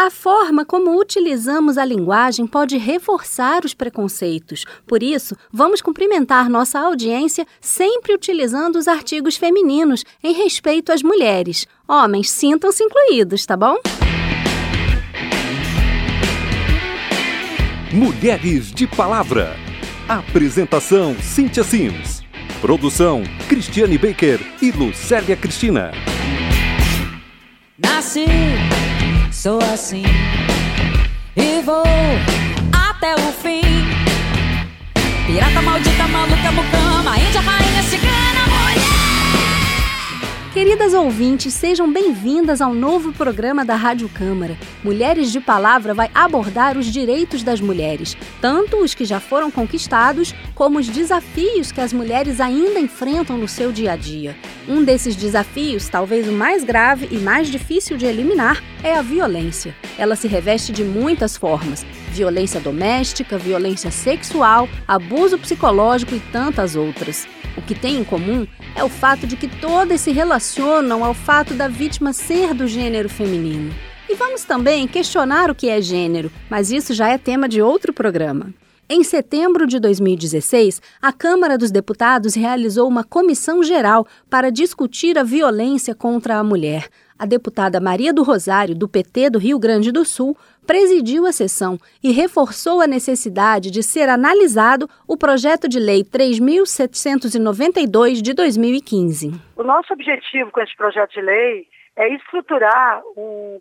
A forma como utilizamos a linguagem pode reforçar os preconceitos. Por isso, vamos cumprimentar nossa audiência sempre utilizando os artigos femininos em respeito às mulheres. Homens, sintam-se incluídos, tá bom? Mulheres de Palavra. Apresentação: Cíntia Sims. Produção: Cristiane Baker e Lucélia Cristina. Nasci sou assim e vou até o fim. Pirata maldita, maluca, mucama, índia, rainha, cigana, mulher. Queridas ouvintes, sejam bem-vindas ao novo programa da Rádio Câmara. Mulheres de Palavra vai abordar os direitos das mulheres, tanto os que já foram conquistados, como os desafios que as mulheres ainda enfrentam no seu dia a dia. Um desses desafios, talvez o mais grave e mais difícil de eliminar, é a violência. Ela se reveste de muitas formas: violência doméstica, violência sexual, abuso psicológico e tantas outras. O que tem em comum é o fato de que todas se relacionam ao fato da vítima ser do gênero feminino. E vamos também questionar o que é gênero, mas isso já é tema de outro programa. Em setembro de 2016, a Câmara dos Deputados realizou uma comissão geral para discutir a violência contra a mulher. A deputada Maria do Rosário, do PT do Rio Grande do Sul, presidiu a sessão e reforçou a necessidade de ser analisado o projeto de lei 3792 de 2015. O nosso objetivo com esse projeto de lei é estruturar um,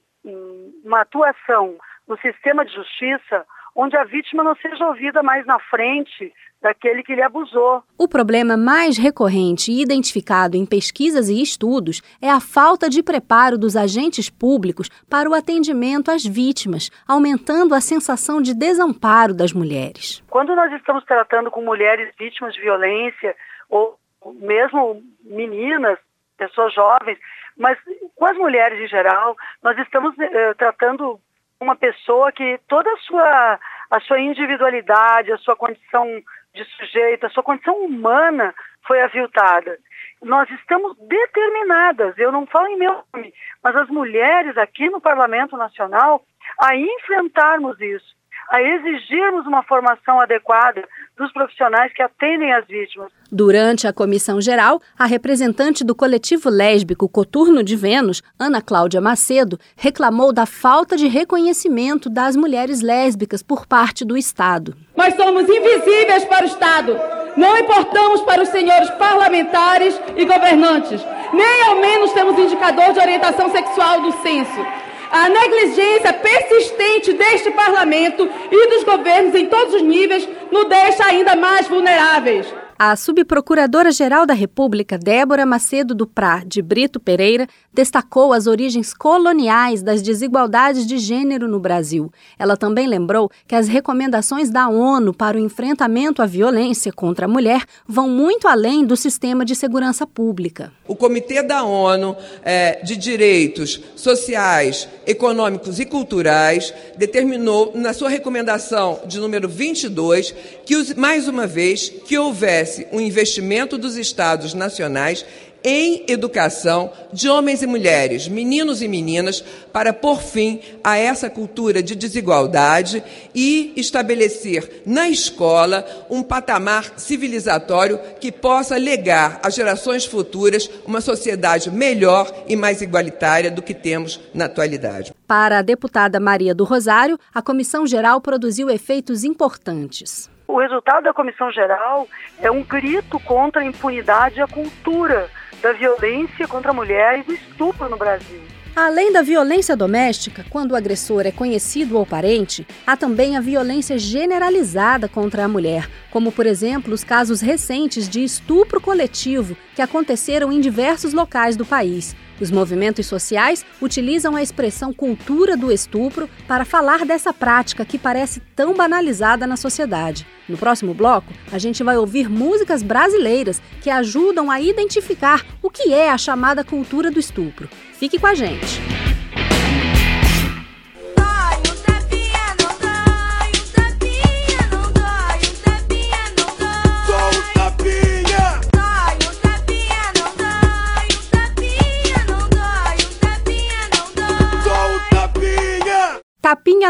uma atuação no sistema de justiça onde a vítima não seja ouvida mais na frente daquele que lhe abusou. O problema mais recorrente e identificado em pesquisas e estudos é a falta de preparo dos agentes públicos para o atendimento às vítimas, aumentando a sensação de desamparo das mulheres. Quando nós estamos tratando com mulheres vítimas de violência ou mesmo meninas, pessoas jovens, mas com as mulheres em geral, nós estamos eh, tratando uma pessoa que toda a sua, a sua individualidade, a sua condição de sujeito, a sua condição humana foi aviltada. Nós estamos determinadas, eu não falo em meu nome, mas as mulheres aqui no Parlamento Nacional, a enfrentarmos isso, a exigirmos uma formação adequada dos profissionais que atendem as vítimas. Durante a comissão geral, a representante do coletivo lésbico Coturno de Vênus, Ana Cláudia Macedo, reclamou da falta de reconhecimento das mulheres lésbicas por parte do Estado. Nós somos invisíveis para o Estado. Não importamos para os senhores parlamentares e governantes. Nem ao menos temos indicador de orientação sexual do censo. A negligência persistente deste parlamento e dos governos em todos os níveis nos deixa ainda mais vulneráveis. A subprocuradora-geral da República, Débora Macedo do Prá de Brito Pereira, destacou as origens coloniais das desigualdades de gênero no Brasil. Ela também lembrou que as recomendações da ONU para o enfrentamento à violência contra a mulher vão muito além do sistema de segurança pública. O Comitê da ONU é, de Direitos Sociais, Econômicos e Culturais determinou, na sua recomendação de número 22, que, mais uma vez, que houvesse um investimento dos Estados nacionais em educação de homens e mulheres, meninos e meninas, para pôr fim a essa cultura de desigualdade e estabelecer na escola um patamar civilizatório que possa legar às gerações futuras uma sociedade melhor e mais igualitária do que temos na atualidade. Para a deputada Maria do Rosário, a Comissão Geral produziu efeitos importantes. O resultado da Comissão Geral é um grito contra a impunidade e a cultura da violência contra mulheres e estupro no Brasil. Além da violência doméstica, quando o agressor é conhecido ou parente, há também a violência generalizada contra a mulher, como, por exemplo, os casos recentes de estupro coletivo que aconteceram em diversos locais do país. Os movimentos sociais utilizam a expressão cultura do estupro para falar dessa prática que parece tão banalizada na sociedade. No próximo bloco, a gente vai ouvir músicas brasileiras que ajudam a identificar o que é a chamada cultura do estupro. Fique com a gente.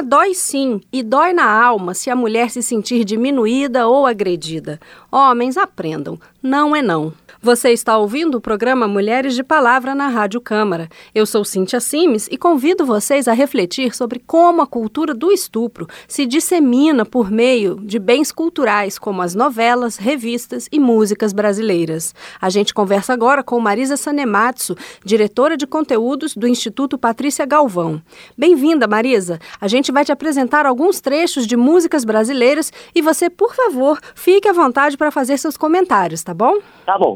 Dói sim e dói na alma se a mulher se sentir diminuída ou agredida. Homens, aprendam. Não é não. Você está ouvindo o programa Mulheres de Palavra na Rádio Câmara. Eu sou Cíntia Simes e convido vocês a refletir sobre como a cultura do estupro se dissemina por meio de bens culturais como as novelas, revistas e músicas brasileiras. A gente conversa agora com Marisa Sanematsu, diretora de conteúdos do Instituto Patrícia Galvão. Bem-vinda, Marisa. A gente vai te apresentar alguns trechos de músicas brasileiras e você, por favor, fique à vontade para fazer seus comentários, tá bom? Tá bom,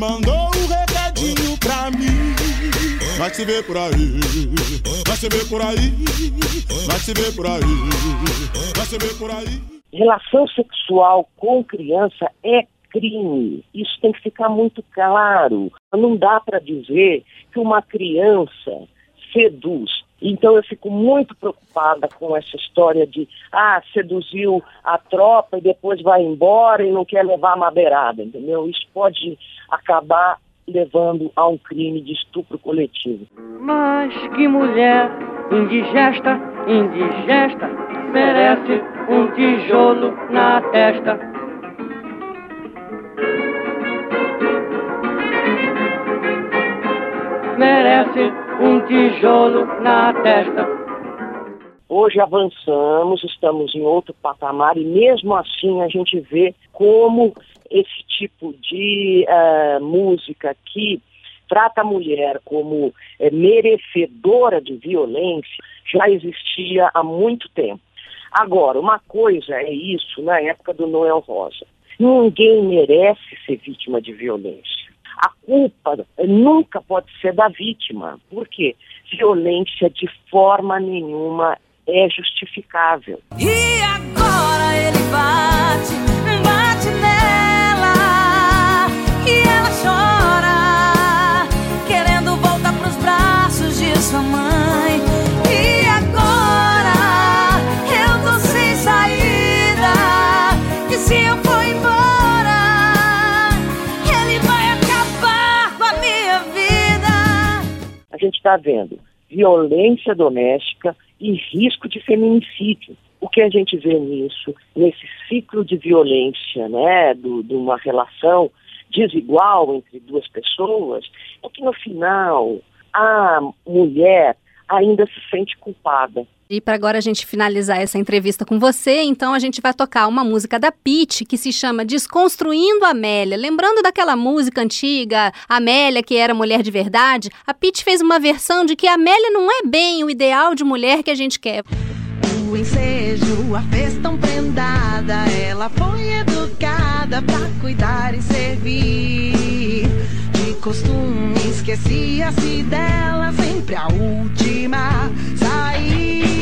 mandou um recadinho pra mim. Vai se ver por aí, vai se ver por aí, vai se ver por aí, vai se ver por aí. Relação sexual com criança é crime. Isso tem que ficar muito claro. Não dá para dizer que uma criança seduz. Então eu fico muito preocupada com essa história de ah, seduziu a tropa e depois vai embora e não quer levar a madeirada, entendeu? Isso pode acabar levando a um crime de estupro coletivo. Mas que mulher indigesta, indigesta, merece um tijolo na testa. Merece um tijolo na testa. Hoje avançamos, estamos em outro patamar e mesmo assim a gente vê como esse tipo de uh, música que trata a mulher como é, merecedora de violência já existia há muito tempo. Agora, uma coisa é isso na época do Noel Rosa. Ninguém merece ser vítima de violência. A culpa nunca pode ser da vítima. Por quê? Violência de forma nenhuma é justificável. E agora ele bate gente está vendo violência doméstica e risco de feminicídio. O que a gente vê nisso, nesse ciclo de violência, né, de uma relação desigual entre duas pessoas, é que no final a mulher ainda se sente culpada. E para agora a gente finalizar essa entrevista com você, então a gente vai tocar uma música da Pete que se chama Desconstruindo Amélia. Lembrando daquela música antiga, Amélia, que era mulher de verdade, a Pete fez uma versão de que Amélia não é bem o ideal de mulher que a gente quer. O ensejo a fez tão prendada, ela foi educada pra cuidar e servir. De costume esquecia-se dela, sempre a última sair.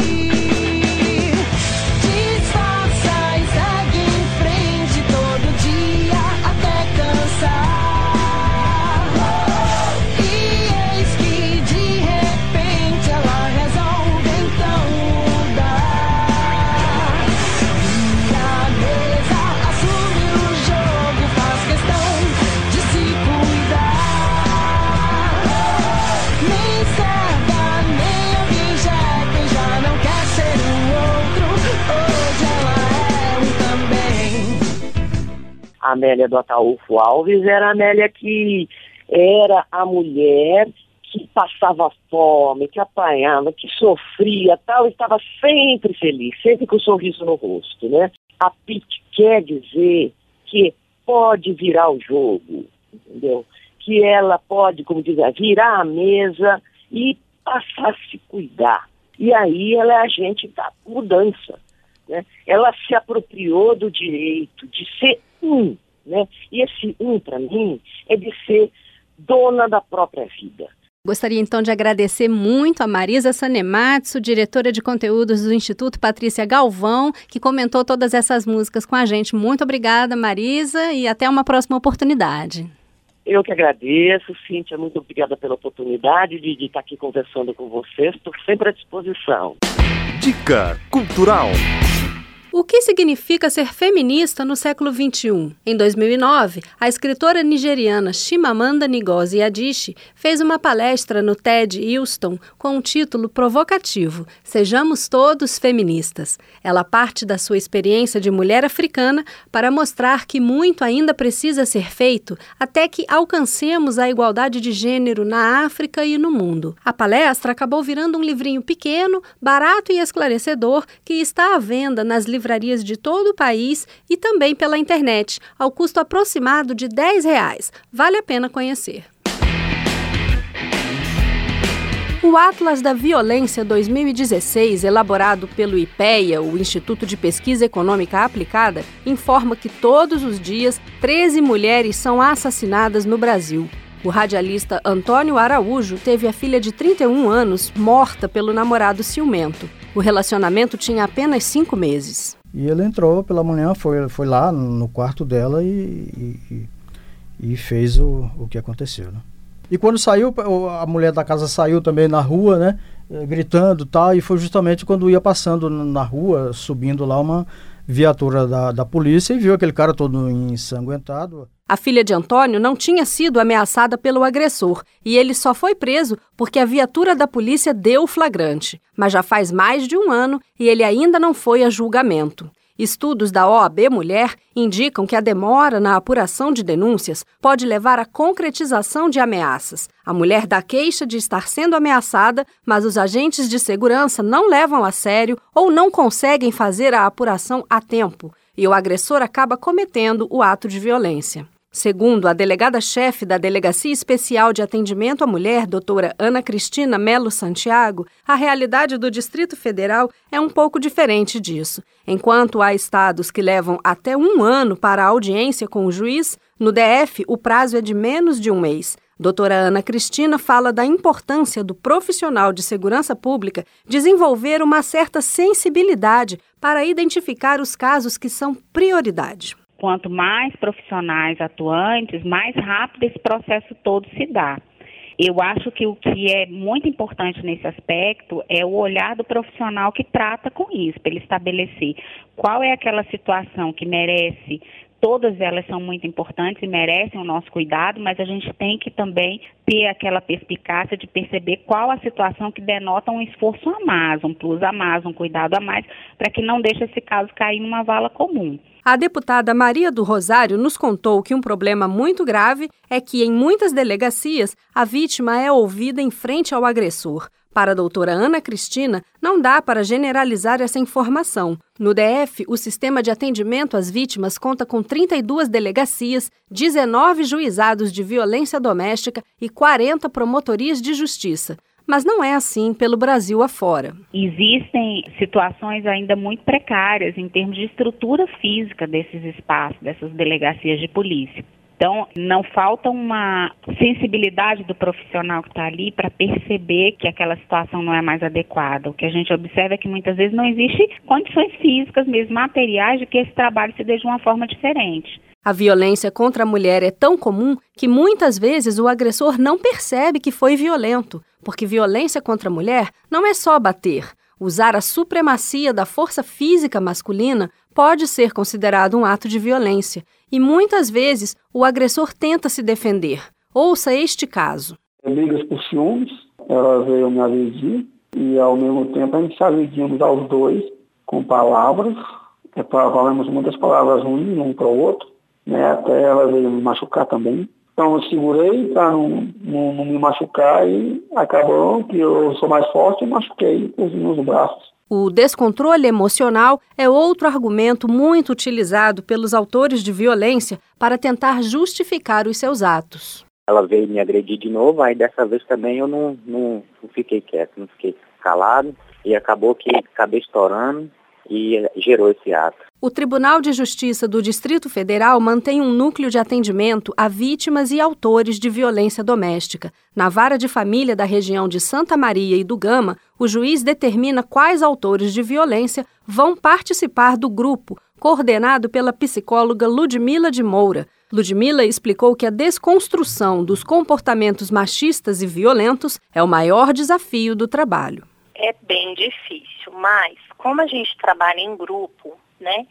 Amélia do Ataúfo Alves era a Amélia que era a mulher que passava fome, que apanhava, que sofria, tal, estava sempre feliz, sempre com um sorriso no rosto, né? A Pete quer dizer que pode virar o jogo, entendeu? Que ela pode, como diz, virar a mesa e passar a se cuidar. E aí ela é agente da mudança. Né? Ela se apropriou do direito de ser um. Né? E esse um, para mim, é de ser dona da própria vida. Gostaria então de agradecer muito a Marisa Sanematsu, diretora de conteúdos do Instituto Patrícia Galvão, que comentou todas essas músicas com a gente. Muito obrigada, Marisa, e até uma próxima oportunidade. Eu que agradeço, Cíntia, muito obrigada pela oportunidade de, de estar aqui conversando com vocês. Estou sempre à disposição. Dica Cultural. O que significa ser feminista no século XXI? Em 2009, a escritora nigeriana Chimamanda Ngozi Adichie fez uma palestra no TED Houston com um título provocativo: Sejamos todos feministas. Ela parte da sua experiência de mulher africana para mostrar que muito ainda precisa ser feito até que alcancemos a igualdade de gênero na África e no mundo. A palestra acabou virando um livrinho pequeno, barato e esclarecedor que está à venda nas livrarias de todo o país e também pela internet, ao custo aproximado de 10 reais. Vale a pena conhecer. O Atlas da Violência 2016, elaborado pelo IPEA, o Instituto de Pesquisa Econômica Aplicada, informa que todos os dias 13 mulheres são assassinadas no Brasil. O radialista Antônio Araújo teve a filha de 31 anos morta pelo namorado ciumento. O relacionamento tinha apenas cinco meses. E ele entrou pela manhã, foi, foi lá no quarto dela e, e, e fez o, o que aconteceu. Né? E quando saiu, a mulher da casa saiu também na rua, né? eh, Gritando tal, e foi justamente quando ia passando na rua, subindo lá uma viatura da, da polícia e viu aquele cara todo ensanguentado. A filha de Antônio não tinha sido ameaçada pelo agressor e ele só foi preso porque a viatura da polícia deu o flagrante. Mas já faz mais de um ano e ele ainda não foi a julgamento. Estudos da OAB Mulher indicam que a demora na apuração de denúncias pode levar à concretização de ameaças. A mulher dá queixa de estar sendo ameaçada, mas os agentes de segurança não levam a sério ou não conseguem fazer a apuração a tempo, e o agressor acaba cometendo o ato de violência. Segundo a delegada-chefe da Delegacia Especial de Atendimento à Mulher, doutora Ana Cristina Melo Santiago, a realidade do Distrito Federal é um pouco diferente disso. Enquanto há estados que levam até um ano para a audiência com o juiz, no DF o prazo é de menos de um mês. Doutora Ana Cristina fala da importância do profissional de segurança pública desenvolver uma certa sensibilidade para identificar os casos que são prioridade quanto mais profissionais atuantes, mais rápido esse processo todo se dá. Eu acho que o que é muito importante nesse aspecto é o olhar do profissional que trata com isso, para ele estabelecer qual é aquela situação que merece todas elas são muito importantes e merecem o nosso cuidado, mas a gente tem que também ter aquela perspicácia de perceber qual a situação que denota um esforço a mais, um plus a mais, um cuidado a mais, para que não deixe esse caso cair numa vala comum. A deputada Maria do Rosário nos contou que um problema muito grave é que, em muitas delegacias, a vítima é ouvida em frente ao agressor. Para a doutora Ana Cristina, não dá para generalizar essa informação. No DF, o sistema de atendimento às vítimas conta com 32 delegacias, 19 juizados de violência doméstica e 40 promotorias de justiça. Mas não é assim pelo Brasil afora. Existem situações ainda muito precárias em termos de estrutura física desses espaços, dessas delegacias de polícia. Então, não falta uma sensibilidade do profissional que está ali para perceber que aquela situação não é mais adequada. O que a gente observa é que muitas vezes não existe condições físicas, mesmo materiais, de que esse trabalho se dê de uma forma diferente. A violência contra a mulher é tão comum que muitas vezes o agressor não percebe que foi violento, porque violência contra a mulher não é só bater. Usar a supremacia da força física masculina pode ser considerado um ato de violência, e muitas vezes o agressor tenta se defender. Ouça este caso. Brigas por ciúmes, ela veio me agredir e ao mesmo tempo a gente se agredimos aos dois com palavras, é, falamos muitas palavras ruins um para o outro, né, até ela veio me machucar também. Então eu segurei para não, não, não, me machucar e acabou que eu sou mais forte e machuquei os meus braços. O descontrole emocional é outro argumento muito utilizado pelos autores de violência para tentar justificar os seus atos. Ela veio me agredir de novo, aí dessa vez também eu não, não, não fiquei quieto, não fiquei calado e acabou que acabei estourando e gerou esse ato. O Tribunal de Justiça do Distrito Federal mantém um núcleo de atendimento a vítimas e autores de violência doméstica. Na vara de família da região de Santa Maria e do Gama, o juiz determina quais autores de violência vão participar do grupo, coordenado pela psicóloga Ludmila de Moura. Ludmila explicou que a desconstrução dos comportamentos machistas e violentos é o maior desafio do trabalho. É bem difícil, mas como a gente trabalha em grupo, né?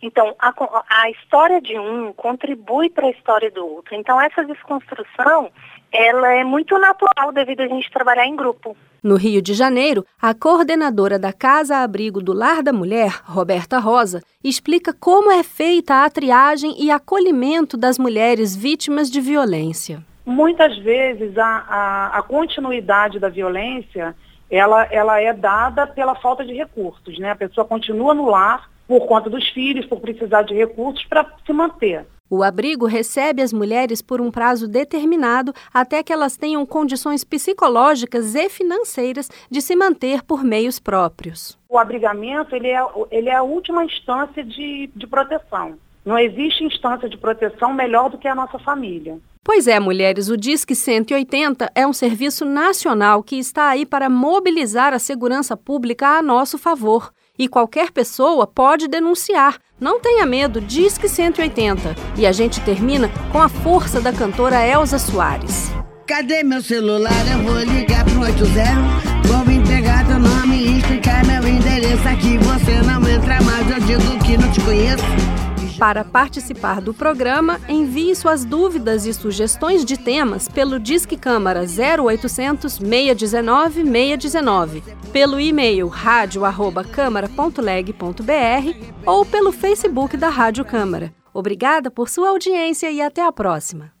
Então, a, a história de um contribui para a história do outro. Então, essa desconstrução, ela é muito natural devido a gente trabalhar em grupo. No Rio de Janeiro, a coordenadora da Casa Abrigo do Lar da Mulher, Roberta Rosa, explica como é feita a triagem e acolhimento das mulheres vítimas de violência. Muitas vezes a, a, a continuidade da violência ela, ela é dada pela falta de recursos. Né? A pessoa continua no lar por conta dos filhos, por precisar de recursos para se manter. O abrigo recebe as mulheres por um prazo determinado até que elas tenham condições psicológicas e financeiras de se manter por meios próprios. O abrigamento ele é, ele é a última instância de, de proteção. Não existe instância de proteção melhor do que a nossa família. Pois é, mulheres, o Disque 180 é um serviço nacional que está aí para mobilizar a segurança pública a nosso favor. E qualquer pessoa pode denunciar. Não tenha medo, Disque 180. E a gente termina com a força da cantora Elza Soares. Cadê meu celular? Eu vou ligar pro 80. Vou me pegar teu nome e explicar meu endereço aqui. Você não entra mais, eu digo que não te conheço. Para participar do programa, envie suas dúvidas e sugestões de temas pelo Disque Câmara 0800 619 619, pelo e-mail radio@câmara.leg.br ou pelo Facebook da Rádio Câmara. Obrigada por sua audiência e até a próxima.